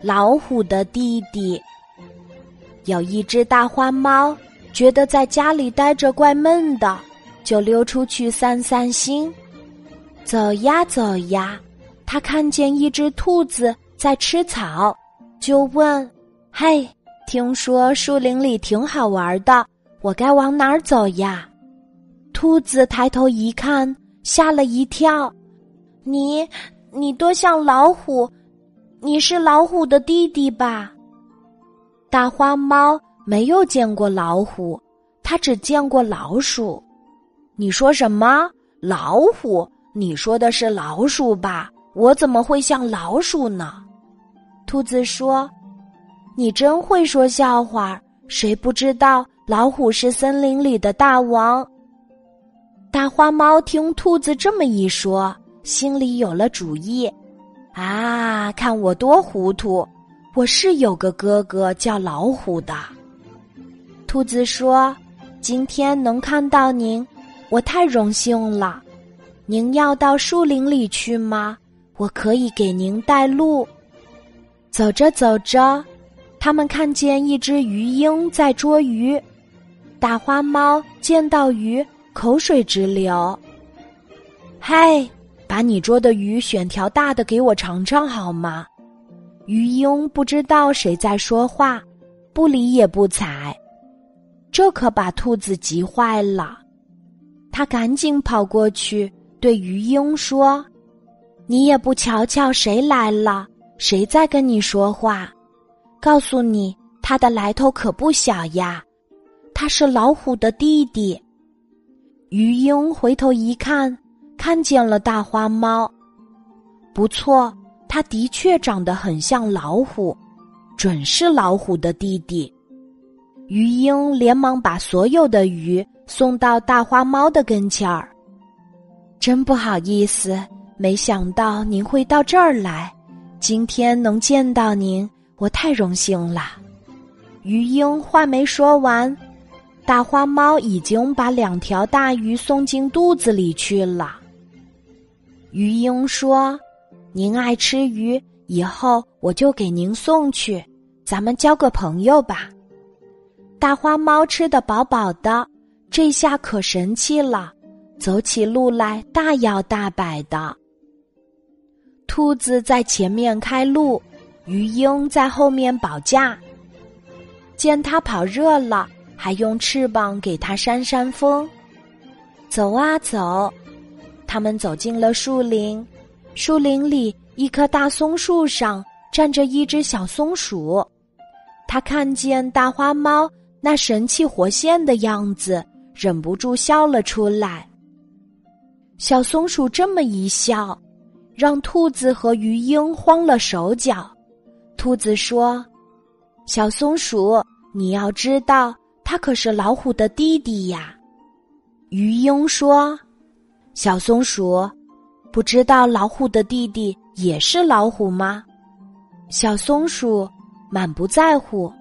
老虎的弟弟。有一只大花猫，觉得在家里待着怪闷的，就溜出去散散心。走呀走呀，他看见一只兔子在吃草，就问：“嘿，听说树林里挺好玩的，我该往哪儿走呀？”兔子抬头一看，吓了一跳：“你，你多像老虎！你是老虎的弟弟吧？”大花猫没有见过老虎，它只见过老鼠。你说什么？老虎？你说的是老鼠吧？我怎么会像老鼠呢？兔子说：“你真会说笑话。谁不知道老虎是森林里的大王？”大花猫听兔子这么一说，心里有了主意。啊，看我多糊涂！我是有个哥哥叫老虎的。兔子说：“今天能看到您，我太荣幸了。您要到树林里去吗？我可以给您带路。”走着走着，他们看见一只鱼鹰在捉鱼。大花猫见到鱼，口水直流。嗨，把你捉的鱼选条大的给我尝尝好吗？鱼鹰不知道谁在说话，不理也不睬，这可把兔子急坏了。他赶紧跑过去对鱼鹰说：“你也不瞧瞧谁来了，谁在跟你说话？告诉你，他的来头可不小呀，他是老虎的弟弟。”鱼鹰回头一看，看见了大花猫，不错。他的确长得很像老虎，准是老虎的弟弟。鱼鹰连忙把所有的鱼送到大花猫的跟前儿。真不好意思，没想到您会到这儿来。今天能见到您，我太荣幸了。鱼鹰话没说完，大花猫已经把两条大鱼送进肚子里去了。鱼鹰说。您爱吃鱼，以后我就给您送去，咱们交个朋友吧。大花猫吃得饱饱的，这下可神气了，走起路来大摇大摆的。兔子在前面开路，鱼鹰在后面保驾。见它跑热了，还用翅膀给它扇扇风。走啊走，他们走进了树林。树林里，一棵大松树上站着一只小松鼠。它看见大花猫那神气活现的样子，忍不住笑了出来。小松鼠这么一笑，让兔子和鱼鹰慌了手脚。兔子说：“小松鼠，你要知道，它可是老虎的弟弟呀。”鱼鹰说：“小松鼠。”不知道老虎的弟弟也是老虎吗？小松鼠满不在乎，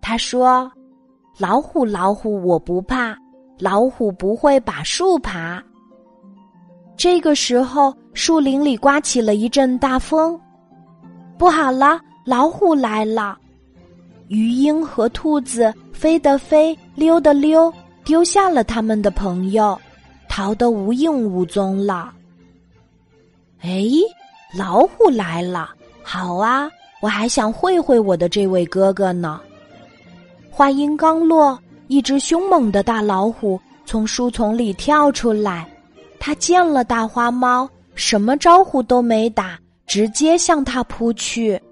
他说：“老虎，老虎，我不怕，老虎不会把树爬。”这个时候，树林里刮起了一阵大风，不好了，老虎来了！鱼鹰和兔子飞的飞，溜的溜，丢下了他们的朋友，逃得无影无踪了。哎，老虎来了！好啊，我还想会会我的这位哥哥呢。话音刚落，一只凶猛的大老虎从树丛里跳出来，它见了大花猫，什么招呼都没打，直接向它扑去。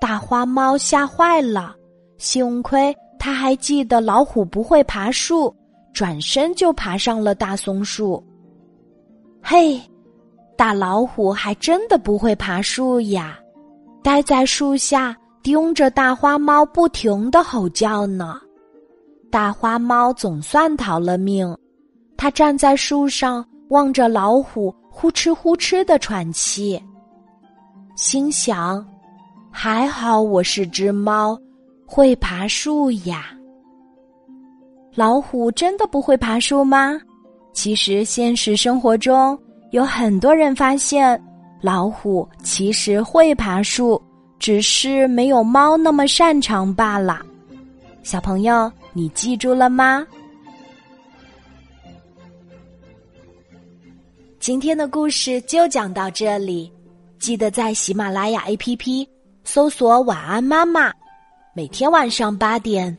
大花猫吓坏了，幸亏它还记得老虎不会爬树，转身就爬上了大松树。嘿！大老虎还真的不会爬树呀，待在树下盯着大花猫不停的吼叫呢。大花猫总算逃了命，它站在树上望着老虎呼哧呼哧的喘气，心想：还好我是只猫，会爬树呀。老虎真的不会爬树吗？其实现实生活中。有很多人发现，老虎其实会爬树，只是没有猫那么擅长罢了。小朋友，你记住了吗？今天的故事就讲到这里，记得在喜马拉雅 APP 搜索“晚安妈妈”，每天晚上八点，